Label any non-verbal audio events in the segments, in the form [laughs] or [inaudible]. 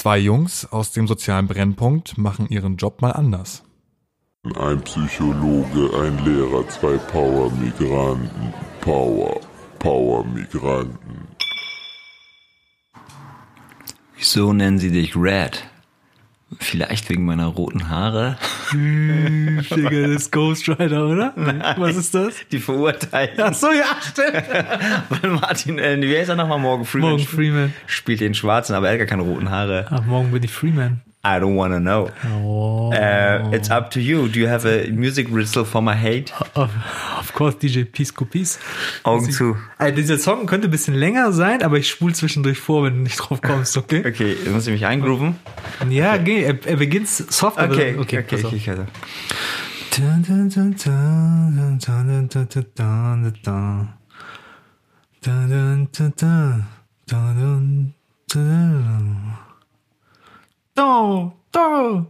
Zwei Jungs aus dem sozialen Brennpunkt machen ihren Job mal anders. Ein Psychologe, ein Lehrer, zwei Power-Migranten. Power, Power-Migranten. Wieso nennen sie dich Red? Vielleicht wegen meiner roten Haare? Digga, das ist Ghost Rider, oder? Was ist das? Die Verurteilten. Ach so, ja, stimmt. [laughs] Weil Martin, äh, wie heißt er nochmal? Morgan Freeman. Morgan Freeman. Spielt den Schwarzen, aber er hat gar keine roten Haare. Ach, morgen bin ich Freeman. I don't wanna know. Oh. Uh, it's up to you. Do you have a music ritual for my hate? Of, of course, DJ Pisco Peace. Augen Sie- zu. Also, dieser Song könnte ein bisschen länger sein, aber ich spule zwischendurch vor, wenn du nicht drauf kommst, okay? Okay, muss ich mich eingrooven? Ja, geh, er, er beginnt soft, aber Okay, okay, okay, pass auf. ich hatte. Dun, dun, dun, dun, dun, dun, dun, do, do.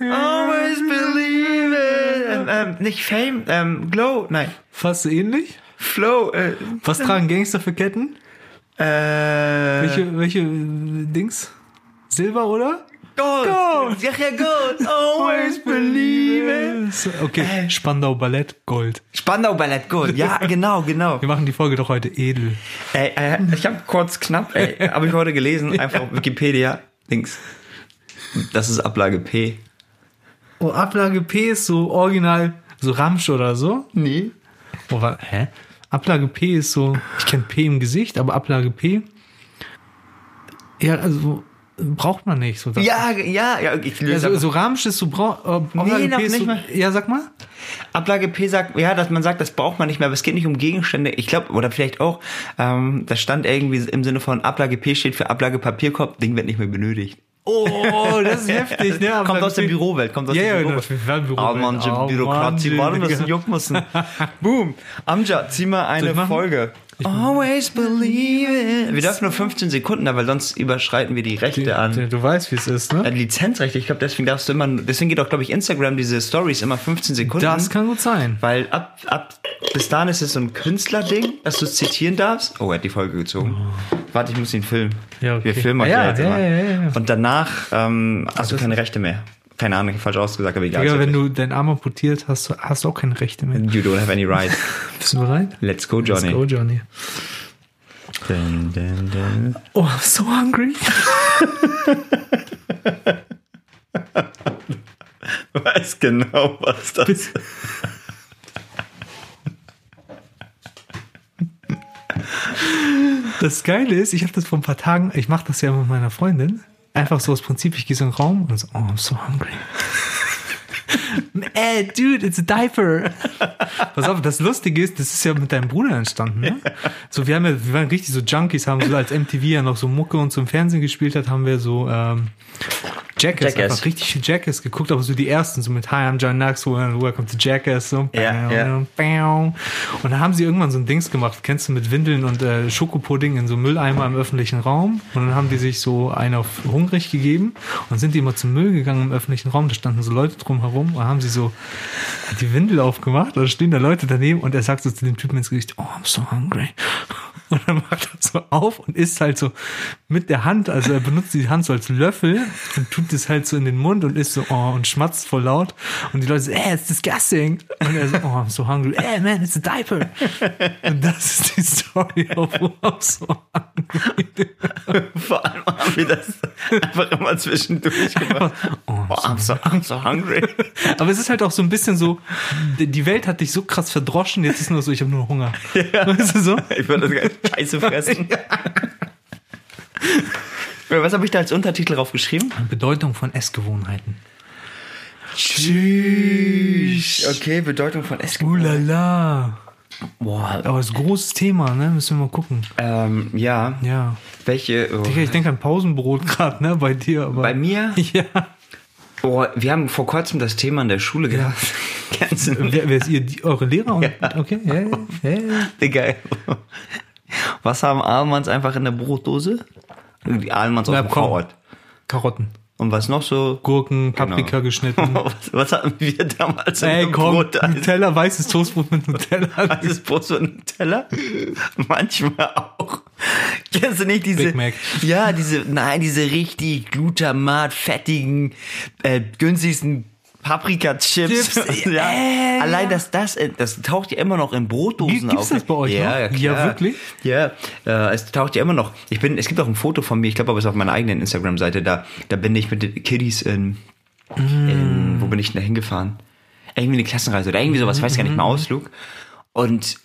Ähm, Always believe it. Ähm, ähm, nicht Fame, ähm, Glow, nein. Fast ähnlich? Flow, äh, Was tragen Gangster für Ketten? äh, Welche, welche äh, Dings? Silber, oder? Gold. Gold. Ja, ja, Gold. Always [laughs] believe it. Okay, Spandau Ballett, Gold. Spandau Ballett Gold. Ja, [laughs] genau, genau. Wir machen die Folge doch heute edel. Ey, äh, ich habe kurz knapp, ey, [laughs] habe ich heute gelesen, einfach auf Wikipedia, Dings. Das ist Ablage P. Oh, Ablage P ist so original, so Ramsch oder so. Nee. Oh, hä? Ablage P ist so, ich kenne P im Gesicht, aber Ablage P, ja, also braucht man nicht. So, Ja, ja, ja, ich löse ja, so, so Ramsch ist so, brau, äh, Ablage noch P ist nicht so, ja, sag mal. Ablage P sagt, ja, dass man sagt, das braucht man nicht mehr, aber es geht nicht um Gegenstände. Ich glaube, oder vielleicht auch, ähm, das stand irgendwie im Sinne von Ablage P steht für Ablage Papierkorb, Ding wird nicht mehr benötigt. Oh, das ist heftig, ne? [laughs] kommt aus der. Bürowelt, kommt aus Ja, der Bürowelt. ja, Bürowelt. Aber manche Oh, Bürokratie Mann, waren müssen, Digga. juck müssen. [laughs] Boom. Amja, zieh mal eine? Folge. Always believe it. Wir dürfen nur 15 Sekunden, weil sonst überschreiten wir die Rechte an. Du weißt, wie es ist, Äh, ne? Lizenzrechte, ich glaube, deswegen darfst du immer, deswegen geht auch, glaube ich, Instagram diese Stories immer 15 Sekunden. Das kann gut sein. Weil ab, ab bis dahin ist es so ein Künstlerding, dass du es zitieren darfst. Oh, er hat die Folge gezogen. Warte, ich muss ihn filmen. Ja, okay. Wir filmen euch Ja, ja, ja, ja, ja. Und danach ähm, hast du keine Rechte mehr. Keine Ahnung, falsch ausgesagt, aber egal. Digga, wenn du deinen Arm amputiert hast, du- hast du auch keine Rechte mehr. You don't have any right. [laughs] Bist du bereit? Let's go, Johnny. Let's go, Johnny. Dun, dun, dun. Oh, I'm so hungry. [laughs] Weiß genau, was das ist. Das Geile ist, ich habe das vor ein paar Tagen, ich mache das ja mit meiner Freundin. Einfach so aus Prinzip, ich gehe so in den Raum und so, oh, I'm so hungry. Ey, dude, it's a diaper. Pass auf, das Lustige ist, das ist ja mit deinem Bruder entstanden, ne? So, wir haben ja, wir waren richtig so Junkies, haben so als MTV ja noch so Mucke und so im Fernsehen gespielt hat, haben wir so, ähm, Jackass, Jackass. einfach richtig viel Jackass geguckt, aber so die ersten, so mit Hi, I'm John Knoxville and welcome to Jackass, so. Ja, ja. Und dann haben sie irgendwann so ein Dings gemacht, kennst du, mit Windeln und äh, Schokopudding in so Mülleimer im öffentlichen Raum. Und dann haben die sich so einen auf hungrig gegeben und sind die immer zum Müll gegangen im öffentlichen Raum. Da standen so Leute drum herum und haben sie so die Windel aufgemacht. Und stehen da Leute daneben und er sagt so zu dem Typen ins Gesicht, oh, I'm so hungry. [laughs] Und dann macht er so auf und isst halt so mit der Hand, also er benutzt die Hand so als Löffel und tut das halt so in den Mund und isst so, oh, und schmatzt voll laut. Und die Leute so, ey, it's disgusting. Und er so, oh, I'm so hungry. Ey, man, it's a diaper. Und das ist die Story auf oh, I'm so hungry. [laughs] Vor allem haben wir das einfach immer zwischendurch gemacht. Oh, I'm, so, I'm so hungry. [laughs] Aber es ist halt auch so ein bisschen so, die- Welt hat dich so krass verdroschen, jetzt ist nur so, ich habe nur Hunger. Weißt du so? Ich würde das geil Scheiße fressen. [laughs] Was habe ich da als Untertitel drauf geschrieben? Bedeutung von Essgewohnheiten. Tschüss. Okay, Bedeutung von Eskimo. Ulala. Boah. Aber das ist ein großes Thema, ne? Müssen wir mal gucken. Ähm, ja. Ja. Welche? Oh. Ich denke an Pausenbrot gerade, ne? Bei dir, aber. Bei mir? [laughs] Ja. Oh, wir haben vor kurzem das Thema in der Schule gehabt. [laughs] Du? Wer, wer ist ihr? Die, eure Lehrer? Und, Okay, ja, ja, ja. Digga. Was haben Ahlmanns einfach in der Brotdose? Die Ahlmanns aus Na, dem. Vorort. Karotten. Und was noch so? Gurken, Paprika Genau. geschnitten. [laughs] Was, was hatten wir damals Ey, im komm, Brot? Also, Nutella, weißes Toastbrot mit Nutella. [laughs] Weißes Brot ein Teller? Manchmal auch. Kennst du nicht diese? Big Mac. Ja, diese, nein, diese richtig glutamat, fettigen, äh, günstigsten Paprika-Chips. Chips, [laughs] ja. äh, Allein, dass das, äh, das taucht ja immer noch in Brotdosen Gibt- gibt's auf. das bei euch ja, noch? Ja, Ja, wirklich? Ja, äh, es taucht ja immer noch. Ich bin, es gibt auch ein Foto von mir, ich glaube aber es ist auf meiner eigenen Instagram-Seite, da, da bin ich mit den Kiddies in, in, wo bin ich denn da hingefahren? Irgendwie eine Klassenreise oder irgendwie sowas, ich weiß gar nicht mehr, Ausflug. Und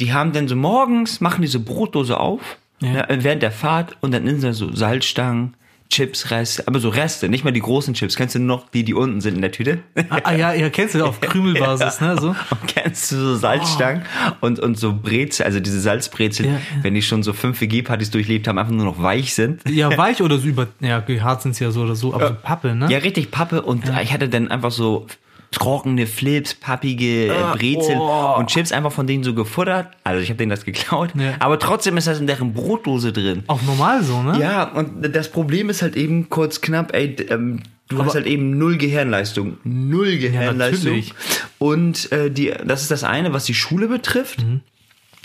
die haben dann so morgens, machen diese Brotdose auf, Ja. während der Fahrt und dann sind da so Salzstangen, Chips, Reste, aber so Reste, nicht mal die großen Chips. Kennst du noch die, die unten sind in der Tüte? ah, ah, ja, ja, kennst du auf [laughs] Krümelbasis, ne? So. Und kennst du so Salzstangen und, und so Brezel, also diese Salzbrezel, Ja, ja. wenn die schon so fünf WG-Partys durchlebt haben, einfach nur noch weich sind. Ja, [laughs] weich oder so über, ja, hart sind ja so oder so, aber so Pappe, ne? Ja, richtig Pappe und ich hatte dann einfach so trockene Flips, pappige äh, Brezel oh. und Chips einfach von denen so gefuttert. Also ich habe denen das geklaut. Ja. Aber trotzdem ist das in deren Brotdose drin. Auch normal so, ne? Ja, und das Problem ist halt eben kurz knapp, ey, ähm, du Aber- hast halt eben null Gehirnleistung. Null Gehirnleistung. natürlich. und äh, die, das ist das eine, was die Schule betrifft. Mhm.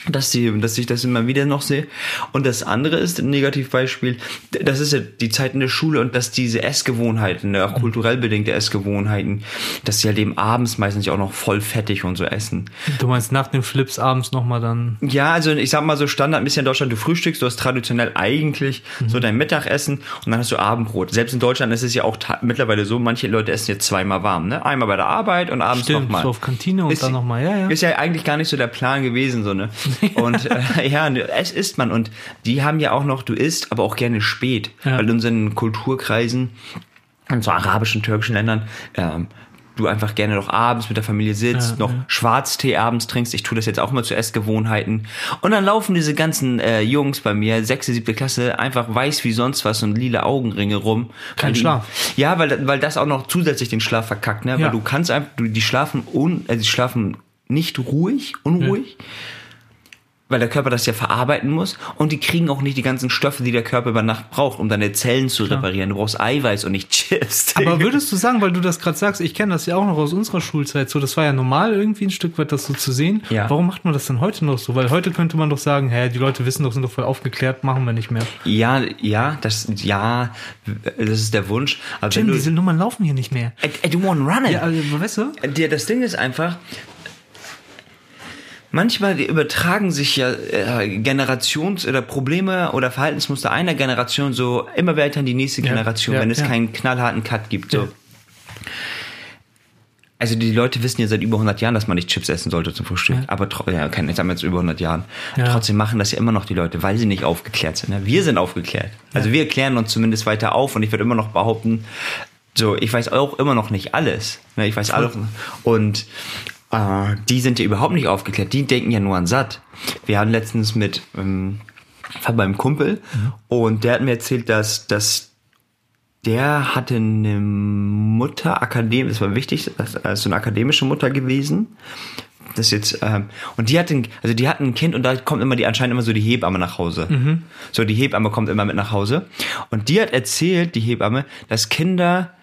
Dass, die, dass ich das immer wieder noch sehe. Und das andere ist ein Negativbeispiel, das ist ja die Zeit in der Schule und dass diese Essgewohnheiten, ne, auch kulturell bedingte Essgewohnheiten, dass sie halt eben abends meistens auch noch voll fettig und so essen. Du meinst nach den Flips abends nochmal dann. Ja, also ich sag mal so Standard ein bisschen in Deutschland, du frühstückst, du hast traditionell eigentlich so Mhm. dein Mittagessen und dann hast du Abendbrot. Selbst in Deutschland ist es ja auch mittlerweile so, manche Leute essen jetzt zweimal warm, ne? Einmal bei der Arbeit und abends Stimmt, nochmal. so auf Kantine und Ist- dann nochmal, ja, ja. Ist ja eigentlich gar nicht so der Plan gewesen, so, ne? [laughs] Und äh, ja, es isst man. Und die haben ja auch noch, du isst, aber auch gerne spät. Ja. Weil in unseren Kulturkreisen, in so arabischen, türkischen Ländern, ähm, du einfach gerne noch abends mit der Familie sitzt, Ja, noch ja. Schwarztee abends trinkst. Ich tue das jetzt auch mal zu Essgewohnheiten. Und dann laufen diese ganzen äh, Jungs bei mir, sechste, siebte Klasse, einfach weiß wie sonst was und lila Augenringe rum. Kein Schlaf. Ja, weil, weil das auch noch zusätzlich den Schlaf verkackt, ne? Ja. Weil du kannst einfach, du, die schlafen un, also die schlafen nicht ruhig, unruhig. Weil der Körper das ja verarbeiten muss und die kriegen auch nicht die ganzen Stoffe, die der Körper über Nacht braucht, um deine Zellen zu reparieren. Du brauchst Eiweiß und nicht Chips. Aber würdest du sagen, weil du das gerade sagst, ich kenne das ja auch noch aus unserer Schulzeit, so das war ja normal irgendwie ein Stück weit das so zu sehen. Ja. Warum macht man das denn heute noch so? Weil heute könnte man doch sagen, hä, die Leute wissen doch, sind doch voll aufgeklärt, machen wir nicht mehr. Ja, ja, das, ja, das ist der Wunsch. Aber Jim, du, diese Nummern laufen hier nicht mehr. I, I don't wanna run it. Ja, also, weißt du? Das Ding ist einfach, manchmal übertragen sich ja äh, Generations- oder Probleme oder Verhaltensmuster einer Generation so immer weiter in die nächste Generation, ja, wenn es ja. keinen knallharten Cut gibt. So. Ja. Also die Leute wissen ja seit über 100 Jahren, dass man nicht Chips essen sollte zum Frühstück. Ja. Aber ja, kein, jetzt haben wir jetzt über 100 Jahren. Ja. Trotzdem machen das ja immer noch die Leute, weil sie nicht aufgeklärt sind. Ne? Wir sind aufgeklärt. Also wir klären uns zumindest weiter auf und ich würde immer noch behaupten, so, ich weiß auch immer noch nicht alles. Ne? Ich weiß alles. Und äh, die sind ja überhaupt nicht aufgeklärt. Die denken ja nur an satt. Wir hatten letztens mit ähm, war beim Kumpel und der hat mir erzählt, dass, dass der hatte eine Mutter, Akademie, das war wichtig, das ist so eine akademische Mutter gewesen. Das jetzt, ähm, und die hat ein, also die hat ein Kind und da kommt immer die, anscheinend immer so die Hebamme nach Hause. So, die Hebamme kommt immer mit nach Hause. Und die hat erzählt, die Hebamme, dass Kinder,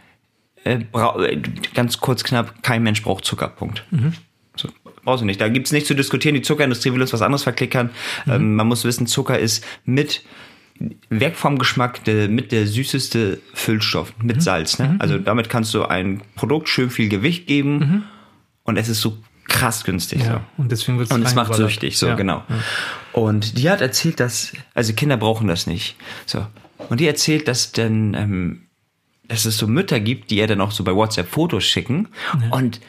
äh, äh, ganz kurz knapp, kein Mensch braucht Zucker, Punkt. So, brauchst du nicht. Da gibt's nichts zu diskutieren. Die Zuckerindustrie will uns was anderes verklickern. Ähm, man muss wissen, Zucker ist mit weg vom Geschmack der, mit der süßeste Füllstoff mit Salz. Ne? Also damit kannst du ein Produkt schön viel Gewicht geben und es ist so krass günstig. So. Ja, und deswegen wird Und es macht süchtig, so Ja. genau. Und die hat erzählt, dass, also Kinder brauchen das nicht. So. Und die erzählt, dass dann, ähm, dass es so Mütter gibt, die ihr dann auch so bei WhatsApp Fotos schicken und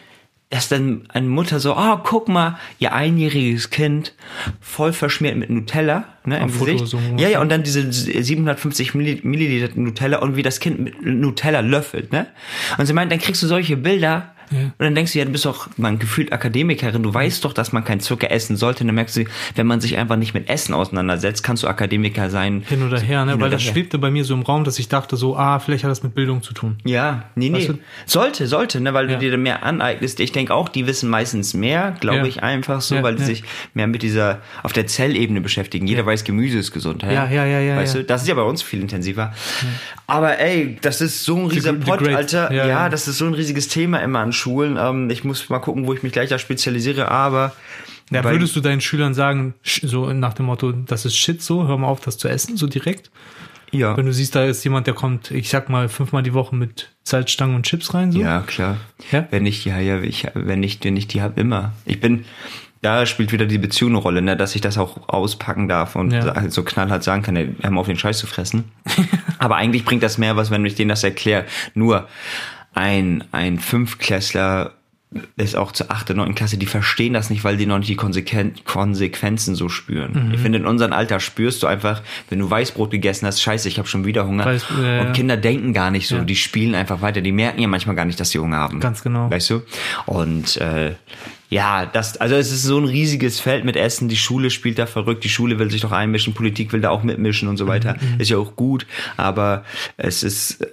dass dann eine Mutter so, oh, guck mal, ihr einjähriges Kind voll verschmiert mit Nutella, ne, im Gesicht. so ja, ja, und dann diese 750 Milli- Milliliter Nutella und wie das Kind mit Nutella löffelt, ne? Und sie meint, dann kriegst du solche Bilder, Und dann denkst du, ja, du bist doch man gefühlt Akademikerin, du weißt doch, dass man kein Zucker essen sollte. Und dann merkst du, wenn man sich einfach nicht mit Essen auseinandersetzt, kannst du Akademiker sein. Hin oder her, ne? Hin Weil das her. schwebte bei mir so im Raum, dass ich dachte so, ah, vielleicht hat das mit Bildung zu tun. Ja, nee, nee. Du? Sollte, sollte, ne, weil Ja. du dir da mehr aneignest. Ich denke auch, die wissen meistens mehr, glaube Ja. ich, einfach so, Ja, weil die ja. sich mehr mit dieser, auf der Zellebene beschäftigen. Jeder weiß, Gemüse ist gesund. Ja, ja, ja, ja, Weißt ja. du, das ist ja bei uns viel intensiver. Aber ey, das ist so ein riesiger great- Alter. ja, Ja, ja. das ist so ein riesiges Thema immer an Schulen. Ähm, ich muss mal gucken, wo ich mich gleich da spezialisiere, aber. Ja, würdest du deinen Schülern sagen, so nach dem Motto, das ist Shit so, hör mal auf, das zu essen, so direkt? ja. Wenn du siehst, da ist jemand, der kommt, ich sag mal, fünfmal die Woche mit Salzstangen und Chips rein, so? Ja, klar. Ja? Wenn ich, ja, ja, ich, wenn ich, wenn ich die habe, immer. Ich bin, da spielt wieder die Beziehung eine Rolle, ne, dass ich das auch auspacken darf und Ja. so knallhart sagen kann, ey, hör mal auf den Scheiß zu fressen. [laughs] Aber eigentlich bringt das mehr was, wenn ich denen das erkläre. Nur ein, ein Fünfklässler ist auch zur 8., 9. Klasse, die verstehen das nicht, weil die noch nicht die Konsequen Konsequenzen so spüren. Mhm. Ich finde, in unserem Alter spürst du einfach, wenn du Weißbrot gegessen hast, scheiße, ich habe schon wieder Hunger. Weiß- ja. und Kinder denken gar nicht so, Ja. die spielen einfach weiter. Die merken ja manchmal gar nicht, dass sie Hunger haben. Ganz genau. Weißt du? Und äh, ja, das, also es ist so ein riesiges Feld mit Essen. Die Schule spielt da verrückt, die Schule will sich doch einmischen, Politik will da auch mitmischen und so weiter. Mhm, Ist ja auch gut, aber es ist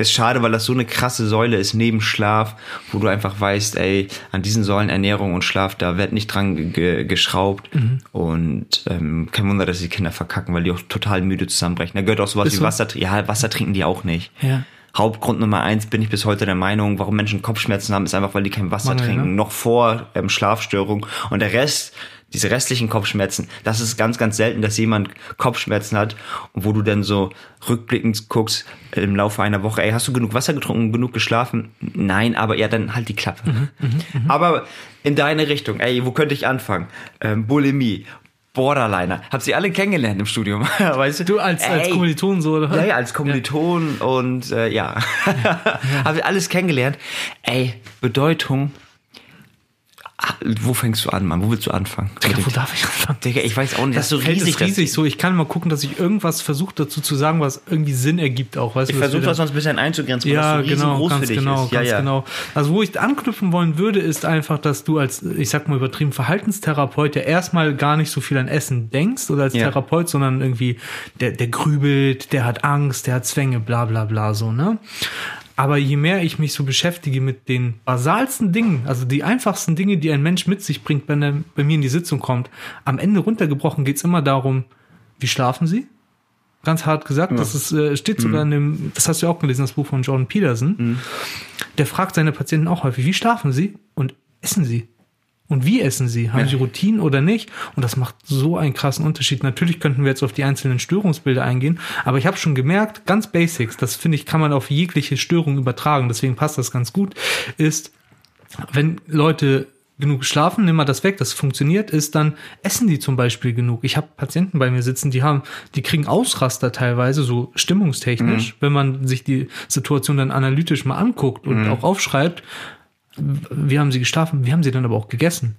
ist schade, weil das so eine krasse Säule ist neben Schlaf, wo du einfach weißt, ey, an diesen Säulen Ernährung und Schlaf, da wird nicht dran ge- ge geschraubt. Mhm. Und ähm, kein Wunder, dass die Kinder verkacken, weil die auch total müde zusammenbrechen. Da gehört auch sowas Ist wie so? Wasser. Ja, Wasser trinken die auch nicht. Ja. Hauptgrund Nummer eins bin ich bis heute der Meinung, warum Menschen Kopfschmerzen haben, ist einfach, weil die kein Wasser Mangel, trinken, ne? noch vor ähm, Schlafstörung. Und der Rest, diese restlichen Kopfschmerzen, das ist ganz, ganz selten, dass jemand Kopfschmerzen hat und wo du dann so rückblickend guckst im Laufe einer Woche, ey, hast du genug Wasser getrunken, genug geschlafen? Nein, aber ja, dann halt die Klappe. Mhm, aber in deine Richtung, ey, wo könnte ich anfangen? Ähm, Bulimie. Borderliner. Hab sie alle kennengelernt im Studium. [laughs] weißt du? Du als, als Ey, Kommiliton so, oder? ja, ja, als Kommiliton und äh, ja. [laughs] Habe ich alles kennengelernt. Ey, Bedeutung. Ah, Wo fängst du an, Mann? Wo willst du anfangen? Digga, wo darf ich anfangen? Digga, ich weiß auch nicht, das ist so Feld riesig. ist riesig so. Ich kann mal gucken, dass ich irgendwas versuche dazu zu sagen, was irgendwie Sinn ergibt auch. Weißt Ich versuche das da- sonst ein bisschen einzugrenzen, weil Ja, das so genau, riesengroß ganz für dich genau, ist. Ja, ganz ja. genau. Also wo ich anknüpfen wollen würde, ist einfach, dass du als, ich sag mal übertrieben, Verhaltenstherapeut ja erstmal gar nicht so viel an Essen denkst oder als Ja. Therapeut, sondern irgendwie, der, der grübelt, der hat Angst, der hat Zwänge, bla bla bla so, ne? Aber je mehr ich mich so beschäftige mit den basalsten Dingen, also die einfachsten Dinge, die ein Mensch mit sich bringt, wenn er bei mir in die Sitzung kommt, am Ende runtergebrochen geht's immer darum, wie schlafen sie? Ganz hart gesagt, das ist, äh, steht sogar in dem, das hast du ja auch gelesen, das Buch von Jordan Peterson. Der fragt seine Patienten auch häufig, wie schlafen sie und essen sie? Und wie essen sie? Haben Ja. sie Routinen oder nicht? Und das macht so einen krassen Unterschied. Natürlich könnten wir jetzt auf die einzelnen Störungsbilder eingehen, aber ich habe schon gemerkt, ganz Basics, das finde ich, kann man auf jegliche Störung übertragen, deswegen passt das ganz gut, ist, wenn Leute genug schlafen, nimm mal das weg, das funktioniert, ist dann essen die zum Beispiel genug. Ich habe Patienten bei mir sitzen, die haben, die kriegen Ausraster teilweise, so stimmungstechnisch, wenn man sich die Situation dann analytisch mal anguckt und auch aufschreibt, wie haben sie geschlafen, wie haben sie dann aber auch gegessen?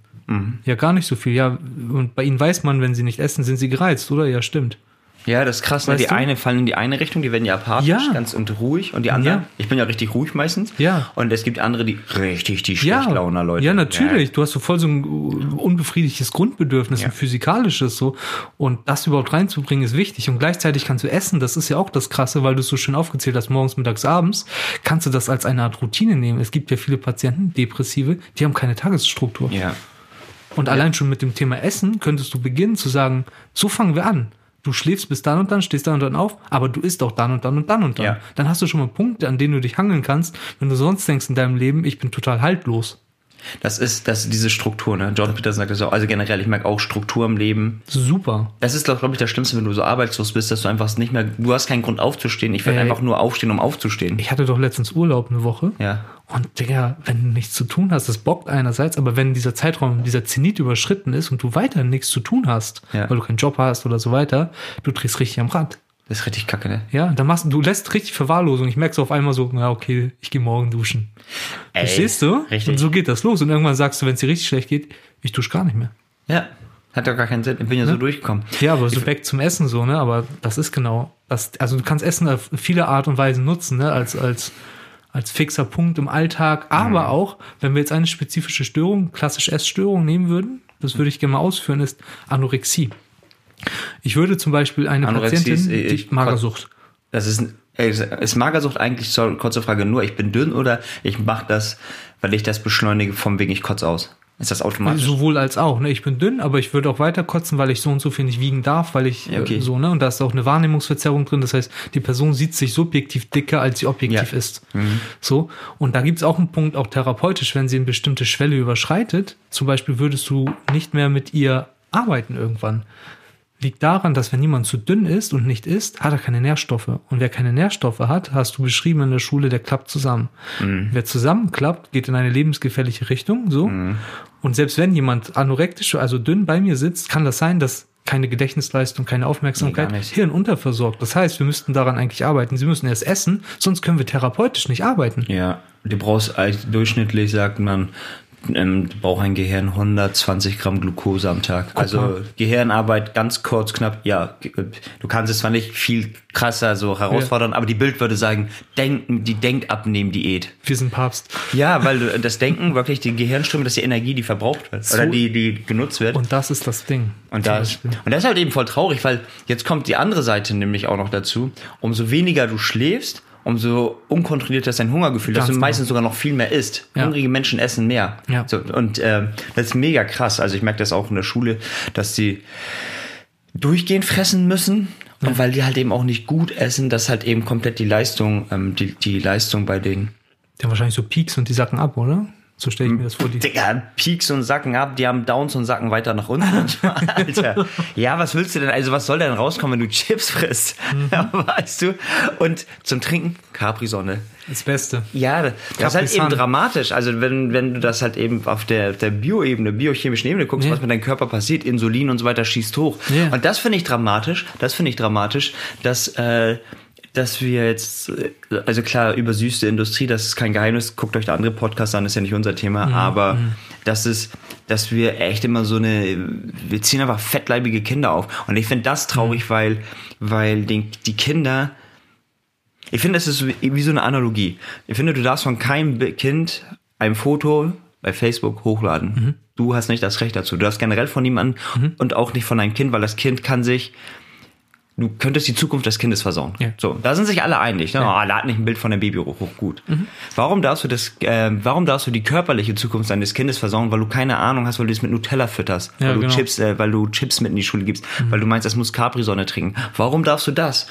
Ja, gar nicht so viel. Ja, und bei ihnen weiß man, wenn sie nicht essen, sind sie gereizt, oder? Ja, stimmt. Ja, das ist krass. Ne? Weißt Die du? eine fallen in die eine Richtung, die werden ja apathisch, Ja. ganz und ruhig. Und die anderen, Ja. ich bin ja richtig ruhig meistens. Ja. Und es gibt andere, die richtig die Ja, Schlechtlauner Leute. ja, natürlich. Du hast so voll so ein unbefriedigtes Grundbedürfnis, Ja. ein physikalisches so. Und das überhaupt reinzubringen ist wichtig. Und gleichzeitig kannst du essen. Das ist ja auch das Krasse, weil du es so schön aufgezählt hast, morgens, mittags, abends. Kannst du das als eine Art Routine nehmen. Es gibt ja viele Patienten, Depressive, die haben keine Tagesstruktur. Ja. ja. Und allein schon mit dem Thema Essen könntest du beginnen zu sagen, so fangen wir an. Du schläfst bis dann und dann, stehst dann und dann auf, aber du isst auch dann und dann und dann und dann. Ja. Dann hast du schon mal Punkte, an denen du dich hangeln kannst, wenn du sonst denkst in deinem Leben, ich bin total haltlos. Das ist, das ist diese Struktur, ne? Jordan Peterson sagt das auch. Also generell, ich merke auch Struktur im Leben. Super. Das ist, glaube ich, das Schlimmste, wenn du so arbeitslos bist, dass du einfach nicht mehr, du hast keinen Grund aufzustehen. Ich will einfach nur aufstehen, um aufzustehen. Ich hatte doch letztens Urlaub eine Woche. Ja. Und Digga, wenn du nichts zu tun hast, das bockt einerseits, aber wenn dieser Zeitraum, dieser Zenit überschritten ist und du weiter nichts zu tun hast, Ja. weil du keinen Job hast oder so weiter, du drehst richtig am Rad. Das ist richtig kacke, ne? Ja, dann machst du lässt richtig Verwahrlosung. Ich merke so auf einmal so, na okay, ich gehe morgen duschen. Ey, Verstehst du? richtig. Und so geht das los. Und irgendwann sagst du, wenn es dir richtig schlecht geht, ich dusche gar nicht mehr. Ja. Hat doch gar keinen Sinn. Ich bin ja so durchgekommen. Ja, aber so back zum Essen so, ne? Aber das ist genau das. Also du kannst Essen auf viele Art und Weise nutzen, ne? Als, als, als fixer Punkt im Alltag, aber auch, wenn wir jetzt eine spezifische Störung, klassisch Essstörung nehmen würden, das würde ich gerne mal ausführen, ist Anorexie. Ich würde zum Beispiel eine Anorexie Patientin, ist, äh, die ich- Magersucht. Das ist, äh, ist Magersucht eigentlich, sorry, kurze Frage, nur ich bin dünn oder ich mache das, weil ich das beschleunige, vom wegen ich kotze aus? Ist das automatisch? Sowohl als auch. Ne? Ich bin dünn, aber ich würde auch weiter kotzen, weil ich so und so viel nicht wiegen darf, weil ich okay. äh, so, ne? Und da ist auch eine Wahrnehmungsverzerrung drin. Das heißt, die Person sieht sich subjektiv dicker, als sie objektiv Ja. ist. So. Und da gibt's auch einen Punkt, auch therapeutisch, wenn sie eine bestimmte Schwelle überschreitet, zum Beispiel würdest du nicht mehr mit ihr arbeiten irgendwann. Liegt daran, dass wenn jemand zu dünn ist und nicht isst, hat er keine Nährstoffe. Und wer keine Nährstoffe hat, hast du beschrieben in der Schule, der klappt zusammen. Wer zusammenklappt, geht in eine lebensgefährliche Richtung, so. Und selbst wenn jemand anorektisch, also dünn bei mir sitzt, kann das sein, dass keine Gedächtnisleistung, keine Aufmerksamkeit, Nee. Hirn unterversorgt. Das heißt, wir müssten daran eigentlich arbeiten. Sie müssen erst essen, sonst können wir therapeutisch nicht arbeiten. Ja, du brauchst eigentlich durchschnittlich, sagt man, ähm, braucht ein Gehirn 120 Gramm Glucose am Tag. also mal. Gehirnarbeit ganz kurz, knapp, ja, ge- du kannst es zwar nicht viel krasser so herausfordern, aber die Bild würde sagen, denken, die Denkabnehmen-Diät. Wir sind Papst. Ja, weil das Denken wirklich die Gehirnströme, das ist die Energie, die verbraucht wird. So. Oder die, die genutzt wird. Und das ist das Ding. Und das, und das ist halt eben voll traurig, weil jetzt kommt die andere Seite nämlich auch noch dazu. Umso weniger du schläfst, umso unkontrollierter ist dein Hungergefühl, dass du genau. meistens sogar noch viel mehr isst. Ja. Hungrige Menschen essen mehr. Ja. So, und äh, das ist mega krass. Also ich merke das auch in der Schule, dass die durchgehend fressen müssen. Und weil die halt eben auch nicht gut essen, dass halt eben komplett die Leistung, ähm, die, die Leistung bei den Die haben wahrscheinlich so Peaks und die sacken ab, oder? So stelle ich mir das vor. Die Digga, Peaks und Sacken ab, die haben Downs und Sacken weiter nach unten. [laughs] Alter. Ja, was willst du denn? Also, was soll denn rauskommen, wenn du Chips frisst? [laughs] weißt du? Und zum Trinken Capri-Sonne. das Beste. Ja, das ist halt eben dramatisch. Also, wenn, wenn du das halt eben auf der, der Bioebene, biochemischen Ebene guckst, Ja. was mit deinem Körper passiert, Insulin und so weiter schießt hoch. Ja. Und das finde ich dramatisch. Das finde ich dramatisch, dass, äh, dass wir jetzt, also klar, übersüßte Industrie, das ist kein Geheimnis. Guckt euch da andere Podcasts an, ist ja nicht unser Thema. Mhm. Aber das ist, dass wir echt immer so eine, wir ziehen einfach fettleibige Kinder auf. Und ich finde das traurig, Mhm. weil, weil den, die Kinder, ich finde, das ist wie, so eine Analogie. Ich finde, du darfst von keinem Kind ein Foto bei Facebook hochladen. Mhm. Du hast nicht das Recht dazu. Du darfst generell von niemandem und auch nicht von deinem Kind, weil das Kind kann sich, du könntest die Zukunft des Kindes versauen. Ja. So, da sind sich alle einig. Ne? Oh, lad nicht ein Bild von dem Baby hoch, hoch gut. Warum darfst du das, äh, warum darfst du die körperliche Zukunft deines Kindes versauen, weil du keine Ahnung hast, weil du es mit Nutella fütterst, Ja, weil du genau. Chips, äh, weil du Chips mit in die Schule gibst, weil du meinst, es muss Capri-Sonne trinken. Warum darfst du das?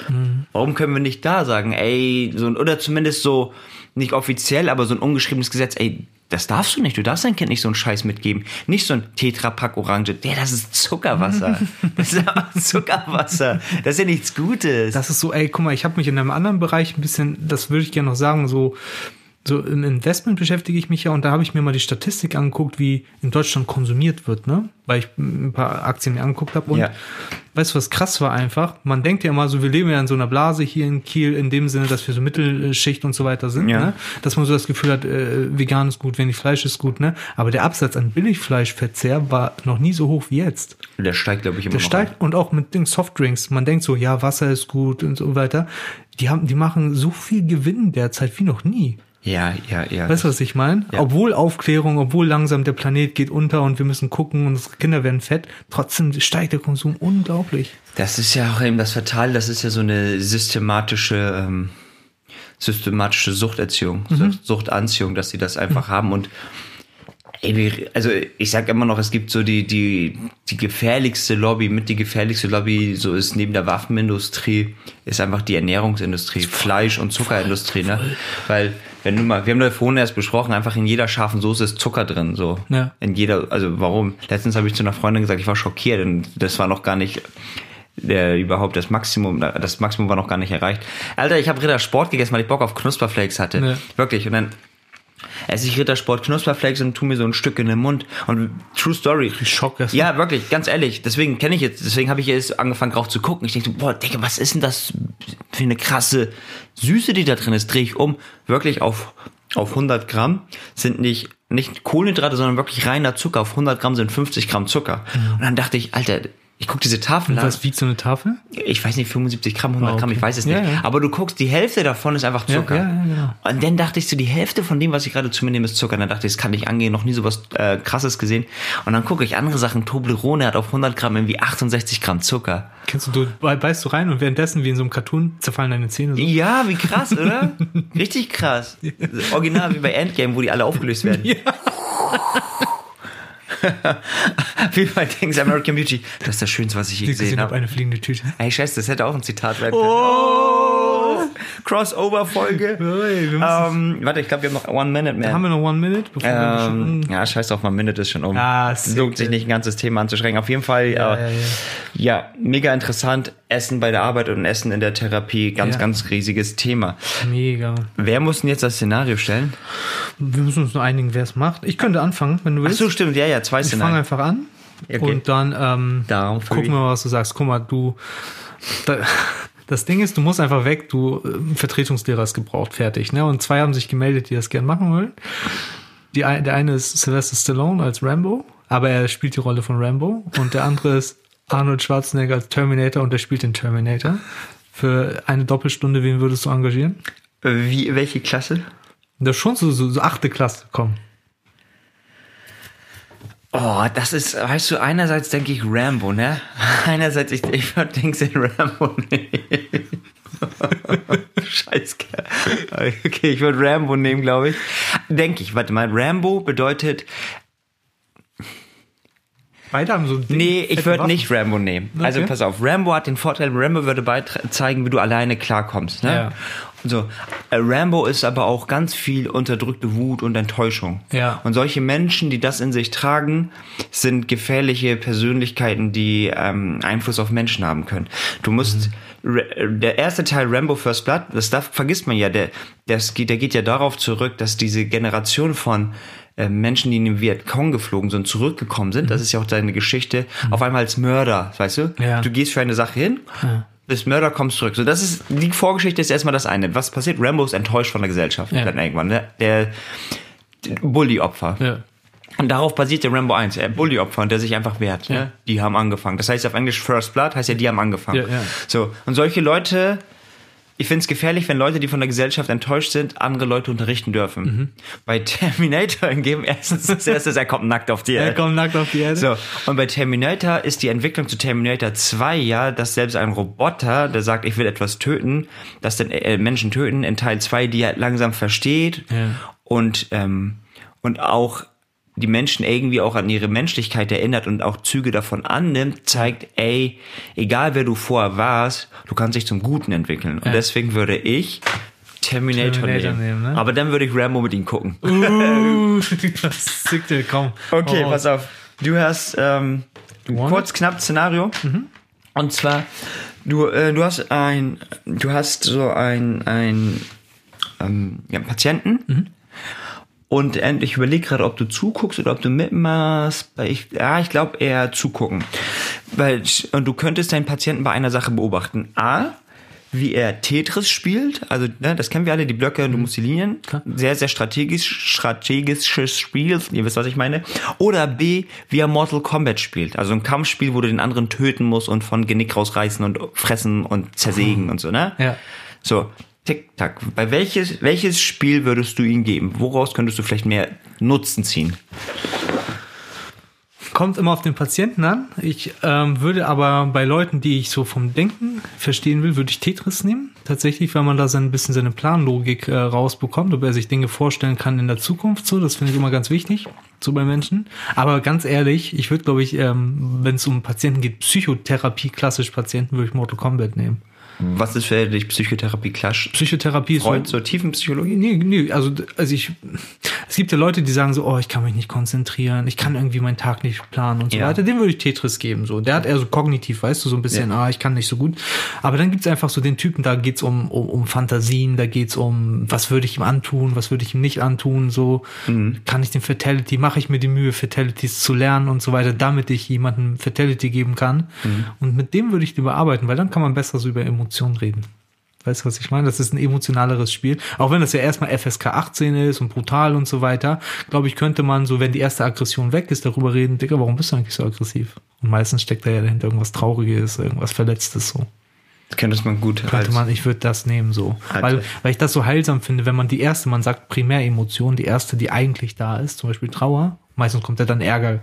Warum können wir nicht da sagen, ey, so, ein- oder zumindest so, nicht offiziell, aber so ein ungeschriebenes Gesetz, ey, das darfst du nicht, du darfst dein Kind nicht so einen Scheiß mitgeben. Nicht so ein Tetrapack Orange, der, das ist Zuckerwasser. [laughs] Das ist Zuckerwasser. Das ist ja nichts Gutes. Das ist so, ey, guck mal, ich habe mich in einem anderen Bereich ein bisschen, das würde ich gerne noch sagen, so, so im Investment beschäftige ich mich ja und da habe ich mir mal die Statistik angeguckt, wie in Deutschland konsumiert wird, ne? Weil ich ein paar Aktien mir angeguckt habe und Ja. weißt du, was krass war einfach? Man denkt ja immer so, wir leben ja in so einer Blase hier in Kiel, in dem Sinne, dass wir so Mittelschicht und so weiter sind, Ja. ne? Dass man so das Gefühl hat, äh, vegan ist gut, wenig Fleisch ist gut, ne? Aber der Absatz an Billigfleischverzehr war noch nie so hoch wie jetzt. Der steigt, glaube ich, immer Der steigt und auch mit den Softdrinks. Man denkt so, ja, Wasser ist gut und so weiter. Die haben, die machen so viel Gewinn derzeit wie noch nie. Ja, ja, ja. Weißt du, was ich meine? Ja. Obwohl Aufklärung, obwohl langsam der Planet geht unter und wir müssen gucken und unsere Kinder werden fett, trotzdem steigt der Konsum unglaublich. Das ist ja auch eben das Fatale, das ist ja so eine systematische, ähm, systematische Suchterziehung, Mhm. Suchtanziehung, dass sie das einfach haben und also ich sag immer noch, es gibt so die, die, die gefährlichste Lobby, mit die gefährlichste Lobby, so ist neben der Waffenindustrie, ist einfach die Ernährungsindustrie, Fleisch- und Zuckerindustrie, ne? Weil, wenn du mal, wir haben da vorhin erst besprochen, einfach in jeder scharfen Soße ist Zucker drin, so. Ja. In jeder, also warum? Letztens habe ich zu einer Freundin gesagt, ich war schockiert, denn das war noch gar nicht der überhaupt das Maximum, das Maximum war noch gar nicht erreicht. Alter, ich habe Rittersport gegessen, weil ich Bock auf Knusperflakes hatte. Ja. Wirklich. Und dann esse ich Rittersport Knusperflakes und tu mir so ein Stück in den Mund. Und True Story. Schock erst mal. Ja, wirklich, ganz ehrlich. Deswegen kenne ich jetzt, deswegen habe ich jetzt angefangen drauf zu gucken. Ich denke, boah, Digga, was ist denn das für eine krasse Süße, die da drin ist? Drehe ich um. Wirklich auf, auf 100 Gramm sind nicht, nicht Kohlenhydrate, sondern wirklich reiner Zucker. Auf 100 Gramm sind 50 Gramm Zucker. Und dann dachte ich, Alter, ich guck diese Tafel an. was wiegt so eine Tafel? Ich weiß nicht, 75 Gramm, 100 Ah, Gramm, okay. ich weiß es nicht. Ja, ja. Aber du guckst, die Hälfte davon ist einfach Zucker. Ja, ja, ja, genau. Und dann dachte ich so, die Hälfte von dem, was ich gerade zu mir nehme, ist Zucker. Und dann dachte ich, das kann nicht angehen, noch nie sowas äh, krasses gesehen. Und dann gucke ich andere Sachen. Toblerone hat auf 100 Gramm irgendwie 68 Gramm Zucker. Kennst du, du bei- beißt du rein und währenddessen wie in so einem Cartoon zerfallen deine Zähne so. Ja, wie krass, oder? [laughs] Richtig krass. Original wie bei Endgame, wo die alle aufgelöst werden. [laughs] [laughs] wie bei Dings American Beauty. Das ist das Schönste, was ich je gesehen gesehen habe eine fliegende Tüte. Ey, Scheiße, das hätte auch ein Zitat werden können. Oh! Crossover-Folge. [laughs] Wir müssen- Ähm, warte, ich glaube, wir haben noch One Minute mehr. Haben wir noch One Minute? Ähm, ja, scheiß drauf, One Minute ist schon um. Ah. Lohnt sich nicht ein ganzes Thema anzuschränken. Auf jeden Fall, ja, ja, äh, ja. ja, mega interessant. Essen bei der Arbeit und Essen in der Therapie, ganz, Ja. ganz riesiges Thema. Mega. Wer muss denn jetzt das Szenario stellen? Wir müssen uns nur einigen, wer es macht. Ich könnte anfangen, wenn du Ach willst. so, stimmt, ja, ja, zwei ich fange einfach an. Okay. Und dann ähm, Darum gucken wir mal, was du sagst. Guck mal, du. Da, [laughs] das Ding ist, du musst einfach weg. Du äh, Vertretungslehrer ist gebraucht, fertig. Ne? Und zwei haben sich gemeldet, die das gern machen wollen. Die, ein- der eine ist Sylvester Stallone als Rambo, aber er spielt die Rolle von Rambo. Und der andere ist Arnold Schwarzenegger als Terminator und er spielt den Terminator. Für eine Doppelstunde, wen würdest du engagieren? Wie, welche Klasse? Das ist schon so, so, so achte Klasse, komm. Oh, das ist, weißt du, einerseits denke ich Rambo, ne? [laughs] Einerseits, ich, ich würde denken, Rambo nehmen. [laughs] Scheiß Kerl. Okay, ich würde Rambo nehmen, glaube ich. Denke ich, warte mal, Rambo bedeutet, Beide haben so ein Ding, nee, ich würde nicht Rambo nehmen. Also Okay. pass auf, Rambo hat den Vorteil, Rambo würde zeigen, wie du alleine klarkommst, ne? Ja. So, äh, Rambo ist aber auch ganz viel unterdrückte Wut und Enttäuschung. Ja. Und solche Menschen, die das in sich tragen, sind gefährliche Persönlichkeiten, die ähm, Einfluss auf Menschen haben können. Du musst Mhm. Der erste Teil Rambo First Blood, das darf, vergisst man ja, der, das geht, der geht ja darauf zurück, dass diese Generation von äh, Menschen, die in den Vietcong geflogen sind, zurückgekommen sind. Das ist ja auch deine Geschichte. Auf einmal als Mörder, weißt du? Mhm. Ja. Du gehst für eine Sache hin, bist Mörder, kommst zurück. So, das ist, die Vorgeschichte ist erstmal das eine. Was passiert? Rambo ist enttäuscht von der Gesellschaft Ja. dann irgendwann. Ne? Der, der Bully-Opfer. Ja. Und darauf basiert der Rambo 1, der Bully-Opfer, und der sich einfach wehrt. Ja. Ne? Die haben angefangen. Das heißt auf Englisch First Blood, heißt ja, die haben angefangen. So, und solche Leute, ich finde es gefährlich, wenn Leute, die von der Gesellschaft enttäuscht sind, andere Leute unterrichten dürfen. Mhm. Bei Terminator [laughs] hingegen, erstens, das erste ist, er kommt nackt auf die Er Erde. kommt nackt auf die Erde. So, und bei Terminator ist die Entwicklung zu Terminator 2 ja, dass selbst ein Roboter, der sagt, ich will etwas töten, dass den äh, Menschen töten, in Teil 2 die halt langsam versteht Ja. und, ähm, und auch die Menschen irgendwie auch an ihre Menschlichkeit erinnert und auch Züge davon annimmt, zeigt, ey, egal wer du vorher warst, du kannst dich zum Guten entwickeln. Und Ja. deswegen würde ich Terminator, Terminator nehmen. nehmen, ne? Aber dann würde ich Rambo mit ihm gucken. Uh, [laughs] sickte, komm. Okay, Hau pass auf. Du hast ähm, kurz knapp Szenario. Und zwar du äh, du hast ein du hast so ein ein ähm, ja, Patienten. Und äh, ich überlege gerade, ob du zuguckst oder ob du mitmachst. Ich, ja, ich glaube eher zugucken. Weil, und du könntest deinen Patienten bei einer Sache beobachten. A, wie er Tetris spielt. Also, ne, das kennen wir alle, die Blöcke, du musst die Linien. Sehr, sehr strategisch, strategisches Spiel. Ihr wisst, was ich meine. Oder B, wie er Mortal Kombat spielt. Also ein Kampfspiel, wo du den anderen töten musst und von Genick rausreißen und fressen und zersägen und so, ne? Ja. So, tick, tack. Bei welches, welches Spiel würdest du ihm geben? Woraus könntest du vielleicht mehr Nutzen ziehen? Kommt immer auf den Patienten an. Ich ähm, würde aber bei Leuten, die ich so vom Denken verstehen will, würde ich Tetris nehmen. Tatsächlich, weil man da so ein bisschen seine Planlogik äh, rausbekommt, ob er sich Dinge vorstellen kann in der Zukunft. So, das finde ich immer ganz wichtig, so bei Menschen. Aber ganz ehrlich, ich würde, glaube ich, ähm, wenn es um Patienten geht, Psychotherapie, klassisch Patienten, würde ich Mortal Kombat nehmen. Was ist für dich Psychotherapie Clash? Psychotherapie ist Freud, so, so Tiefenpsychologie? Nee, nee, also, also ich, es gibt ja Leute, die sagen so, oh, ich kann mich nicht konzentrieren, ich kann irgendwie meinen Tag nicht planen und so Ja. weiter. Dem würde ich Tetris geben, so. Der hat eher so kognitiv, weißt du, so ein bisschen, ah, ich kann nicht so gut. Aber dann gibt's einfach so den Typen, da geht's um, um, um Fantasien, da geht's um, was würde ich ihm antun, was würde ich ihm nicht antun, so. Kann ich den Fatality, mache ich mir die Mühe, Fatalities zu lernen und so weiter, damit ich jemandem Fatality geben kann. Und mit dem würde ich lieber arbeiten, weil dann kann man besser so über Emotionen reden. Weißt du, was ich meine? Das ist ein emotionaleres Spiel. Auch wenn das ja erstmal FSK 18 ist und brutal und so weiter, glaube ich, könnte man so, wenn die erste Aggression weg ist, darüber reden, Digga, warum bist du eigentlich so aggressiv? Und meistens steckt da ja dahinter irgendwas Trauriges, irgendwas Verletztes so. Könnte man gut Könnte als- man, ich würde das nehmen so. Als- Weil, weil ich das so heilsam finde, wenn man die erste, man sagt Primäremotion, die erste, die eigentlich da ist, zum Beispiel Trauer, meistens kommt ja dann Ärger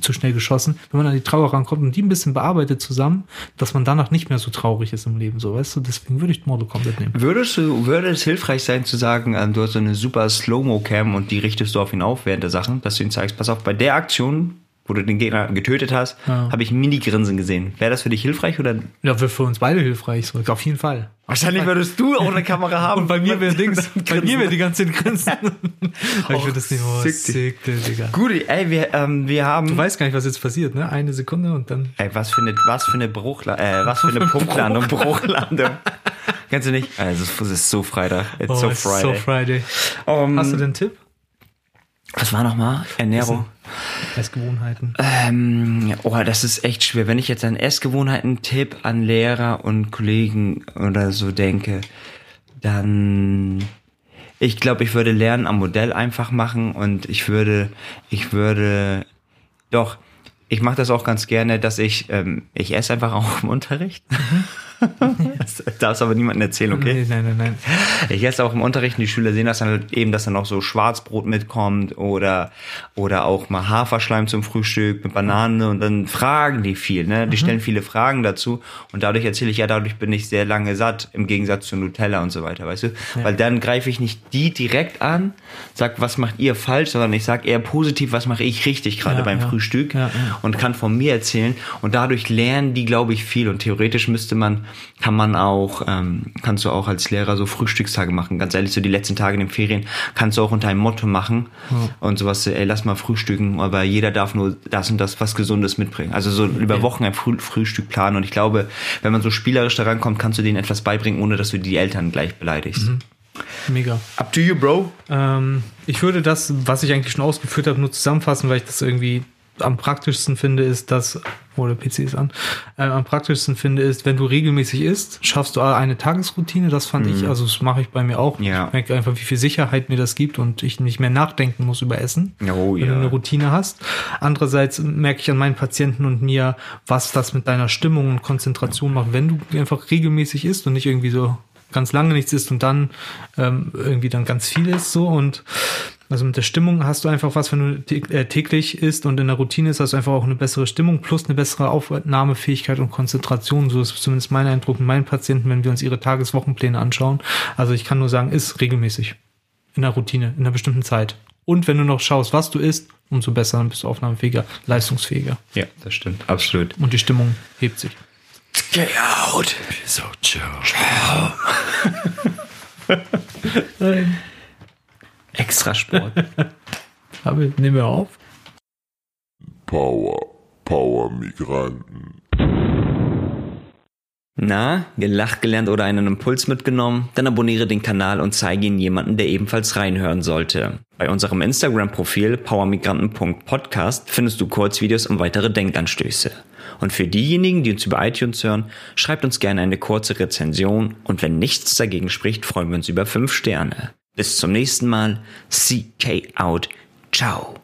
zu schnell geschossen, wenn man an die Trauer rankommt und die ein bisschen bearbeitet zusammen, dass man danach nicht mehr so traurig ist im Leben, so, weißt du, deswegen würde ich Mortal Kombat nehmen. Würdest du, würde es hilfreich sein zu sagen, ähm, du hast so eine super Slow-Mo-Cam und die richtest du auf ihn auf während der Sachen, dass du ihm zeigst, pass auf, bei der Aktion, wo du den Gegner getötet hast, Ja. habe ich Mini-Grinsen gesehen. Wäre das für dich hilfreich oder? Ja, wäre für uns beide hilfreich, so, auf jeden Fall. Wahrscheinlich würdest du auch eine Kamera [laughs] haben. Und bei mir wäre Dings, [laughs] bei mir wäre die ganze Zeit Grinsen. [laughs] ich würde das nicht, oh, sick, Digga. Gut, ey, wir, ähm, wir haben. Du weißt gar nicht, was jetzt passiert, ne? Eine Sekunde und dann. Ey, was für eine, was für eine Bruchlandung, äh, was für eine Punktlandung, Bruchlandung. Kennst du nicht? Also, es ist so Freitag. It's Oh, so it's Friday. so Friday. Um, Hast du einen Tipp? Was war nochmal? Ernährung. Essgewohnheiten. Ähm, oh, das ist echt schwer. Wenn ich jetzt an Essgewohnheiten-Tipp an Lehrer und Kollegen oder so denke, dann ich glaube, ich würde Lernen am Modell einfach machen und ich würde, ich würde, doch, ich mache das auch ganz gerne, dass ich, ähm, ich esse einfach auch im Unterricht. Das [laughs] darfst aber niemandem erzählen, okay? Nee, nein, nein, nein. Ich esse auch im Unterricht die Schüler sehen das dann halt eben, dass dann noch so Schwarzbrot mitkommt oder, oder auch mal Haferschleim zum Frühstück mit Banane und dann fragen die viel, ne? Die stellen viele Fragen dazu und dadurch erzähle ich, ja, dadurch bin ich sehr lange satt im Gegensatz zu Nutella und so weiter, weißt du? Weil dann greife ich nicht die direkt an, sag, was macht ihr falsch, sondern ich sag eher positiv, was mache ich richtig gerade Ja, beim ja. Frühstück Ja, ja. und kann von mir erzählen und dadurch lernen die, glaube ich, viel und theoretisch müsste man, kann man auch, ähm, kannst du auch als Lehrer so Frühstückstage machen. Ganz ehrlich, so die letzten Tage in den Ferien kannst du auch unter einem Motto machen und sowas, ey, lass mal frühstücken, aber jeder darf nur das und das was Gesundes mitbringen. Also so über Wochen ein Früh Frühstück planen und ich glaube, wenn man so spielerisch daran kommt, kannst du denen etwas beibringen, ohne dass du die Eltern gleich beleidigst. Mega. Up to you, Bro. Ähm, ich würde das, was ich eigentlich schon ausgeführt habe, nur zusammenfassen, weil ich das irgendwie am praktischsten finde, ist, dass, oh, der PC ist an, äh, am praktischsten finde, ist, wenn du regelmäßig isst, schaffst du eine Tagesroutine, das fand ich, also das mache ich bei mir auch. Ja. Ich merke einfach, wie viel Sicherheit mir das gibt und ich nicht mehr nachdenken muss über Essen, Oh, wenn ja. du eine Routine hast. Andererseits merke ich an meinen Patienten und mir, was das mit deiner Stimmung und Konzentration macht, wenn du einfach regelmäßig isst und nicht irgendwie so ganz lange nichts isst und dann ähm, irgendwie dann ganz viel isst so und also mit der Stimmung hast du einfach was, wenn du äh, täglich isst und in der Routine ist, hast du einfach auch eine bessere Stimmung plus eine bessere Aufnahmefähigkeit und Konzentration. So ist zumindest mein Eindruck mit meinen Patienten, wenn wir uns ihre Tageswochenpläne anschauen. Also ich kann nur sagen, isst regelmäßig. In der Routine, in einer bestimmten Zeit. Und wenn du noch schaust, was du isst, umso besser, dann bist du aufnahmefähiger, leistungsfähiger. Ja, das stimmt. Absolut. Und die Stimmung hebt sich. Get out. So, ciao. Extra Sport. [laughs] Aber nehmen wir auf. Power, Power Migranten. Na, gelacht gelernt oder einen Impuls mitgenommen? Dann abonniere den Kanal und zeige ihn jemanden, der ebenfalls reinhören sollte. Bei unserem Instagram-Profil powermigranten.podcast findest du Kurzvideos und weitere Denkanstöße. Und für diejenigen, die uns über iTunes hören, schreibt uns gerne eine kurze Rezension und wenn nichts dagegen spricht, freuen wir uns über 5 Sterne. Bis zum nächsten Mal. CK out. Ciao.